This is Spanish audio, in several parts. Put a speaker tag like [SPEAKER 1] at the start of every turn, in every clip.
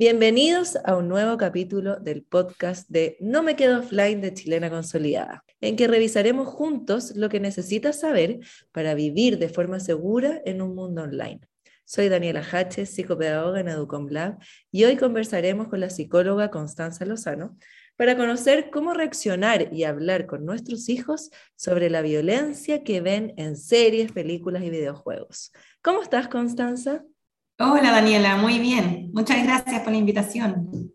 [SPEAKER 1] Bienvenidos a un nuevo capítulo del podcast de No me quedo offline de Chilena Consolidada, en que revisaremos juntos lo que necesitas saber para vivir de forma segura en un mundo online. Soy Daniela Hache, psicopedagoga en EducomLab, y hoy conversaremos con la psicóloga Constanza Lozano para conocer cómo reaccionar y hablar con nuestros hijos sobre la violencia que ven en series, películas y videojuegos. ¿Cómo estás, Constanza?
[SPEAKER 2] Hola Daniela, muy bien. Muchas gracias por la invitación.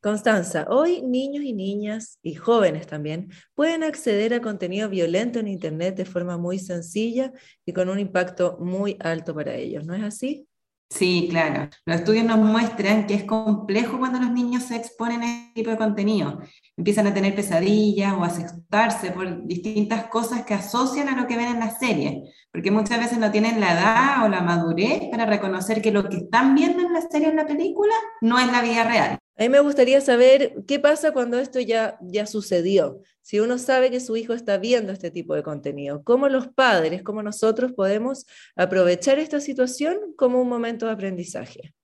[SPEAKER 1] Constanza, hoy niños y niñas y jóvenes también pueden acceder a contenido violento en Internet de forma muy sencilla y con un impacto muy alto para ellos, ¿no es así?
[SPEAKER 2] Sí, claro. Los estudios nos muestran que es complejo cuando los niños se exponen a este tipo de contenido. Empiezan a tener pesadillas o a asustarse por distintas cosas que asocian a lo que ven en la serie, porque muchas veces no tienen la edad o la madurez para reconocer que lo que están viendo en la serie o en la película no es la vida real.
[SPEAKER 1] A mí me gustaría saber qué pasa cuando esto ya, ya sucedió. Si uno sabe que su hijo está viendo este tipo de contenido, ¿cómo los padres, cómo nosotros podemos aprovechar esta situación como un momento de aprendizaje?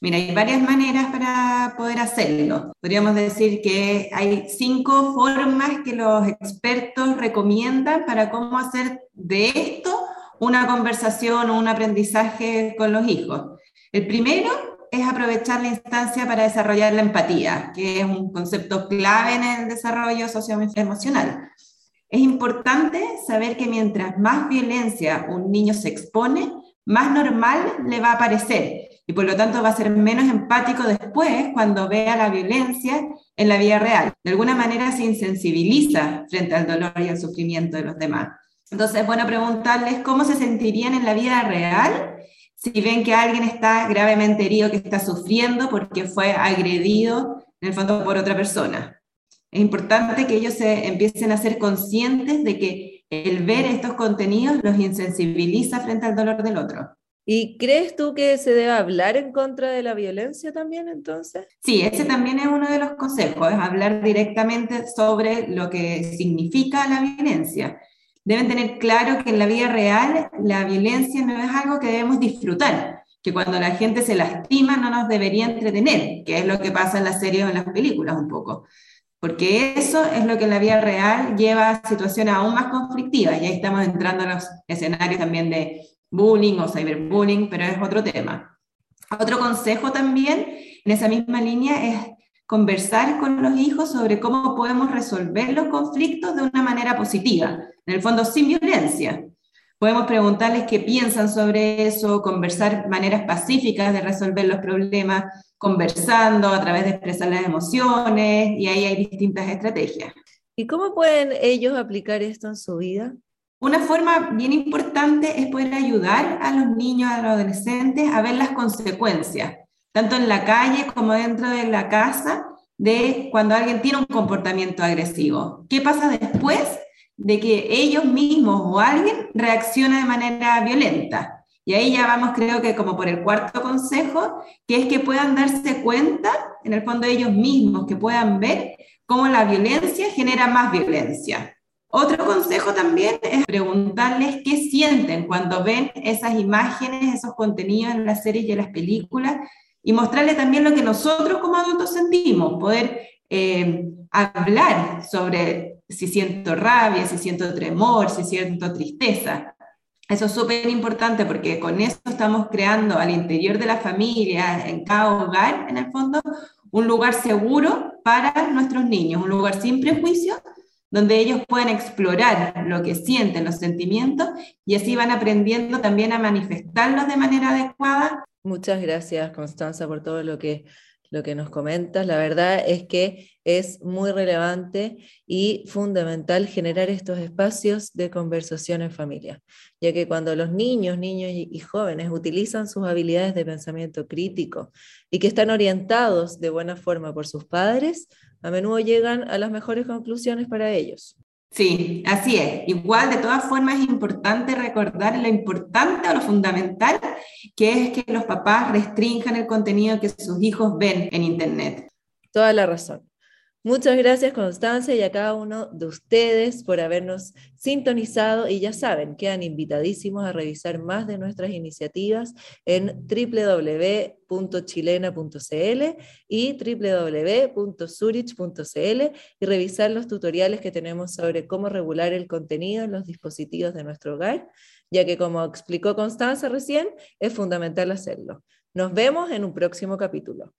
[SPEAKER 2] Mira, hay varias maneras para poder hacerlo. Podríamos decir que hay cinco formas que los expertos recomiendan para cómo hacer de esto una conversación o un aprendizaje con los hijos. El primero es aprovechar la instancia para desarrollar la empatía, que es un concepto clave en el desarrollo socioemocional. Es importante saber que mientras más violencia un niño se expone, más normal le va a parecer y por lo tanto va a ser menos empático después cuando vea la violencia en la vida real. De alguna manera se insensibiliza frente al dolor y al sufrimiento de los demás. Entonces, bueno, preguntarles cómo se sentirían en la vida real si ven que alguien está gravemente herido, que está sufriendo porque fue agredido en el fondo por otra persona. Es importante que ellos se empiecen a ser conscientes de que el ver estos contenidos los insensibiliza frente al dolor del otro.
[SPEAKER 1] ¿Y crees tú que se debe hablar en contra de la violencia también entonces?
[SPEAKER 2] Sí, ese también es uno de los consejos, es hablar directamente sobre lo que significa la violencia deben tener claro que en la vida real la violencia no es algo que debemos disfrutar, que cuando la gente se lastima no nos debería entretener, que es lo que pasa en las series o en las películas un poco. Porque eso es lo que en la vida real lleva a situaciones aún más conflictivas. Y ahí estamos entrando en los escenarios también de bullying o cyberbullying, pero es otro tema. Otro consejo también en esa misma línea es conversar con los hijos sobre cómo podemos resolver los conflictos de una manera positiva, en el fondo sin violencia. Podemos preguntarles qué piensan sobre eso, conversar maneras pacíficas de resolver los problemas, conversando a través de expresar las emociones, y ahí hay distintas estrategias.
[SPEAKER 1] ¿Y cómo pueden ellos aplicar esto en su vida?
[SPEAKER 2] Una forma bien importante es poder ayudar a los niños, a los adolescentes a ver las consecuencias tanto en la calle como dentro de la casa, de cuando alguien tiene un comportamiento agresivo. ¿Qué pasa después de que ellos mismos o alguien reacciona de manera violenta? Y ahí ya vamos, creo que como por el cuarto consejo, que es que puedan darse cuenta, en el fondo ellos mismos, que puedan ver cómo la violencia genera más violencia. Otro consejo también es preguntarles qué sienten cuando ven esas imágenes, esos contenidos en las series y en las películas, y mostrarle también lo que nosotros como adultos sentimos, poder eh, hablar sobre si siento rabia, si siento tremor, si siento tristeza. Eso es súper importante porque con eso estamos creando al interior de la familia, en cada hogar, en el fondo, un lugar seguro para nuestros niños, un lugar sin prejuicios, donde ellos pueden explorar lo que sienten, los sentimientos, y así van aprendiendo también a manifestarlos de manera adecuada
[SPEAKER 1] Muchas gracias, Constanza, por todo lo que, lo que nos comentas. La verdad es que es muy relevante y fundamental generar estos espacios de conversación en familia, ya que cuando los niños, niños y jóvenes utilizan sus habilidades de pensamiento crítico y que están orientados de buena forma por sus padres, a menudo llegan a las mejores conclusiones para ellos.
[SPEAKER 2] Sí, así es. Igual, de todas formas, es importante recordar lo importante o lo fundamental que es que los papás restrinjan el contenido que sus hijos ven en Internet.
[SPEAKER 1] Toda la razón. Muchas gracias Constancia y a cada uno de ustedes por habernos sintonizado y ya saben, quedan invitadísimos a revisar más de nuestras iniciativas en www www.chilena.cl y www.zurich.cl y revisar los tutoriales que tenemos sobre cómo regular el contenido en los dispositivos de nuestro hogar, ya que como explicó Constanza recién, es fundamental hacerlo. Nos vemos en un próximo capítulo.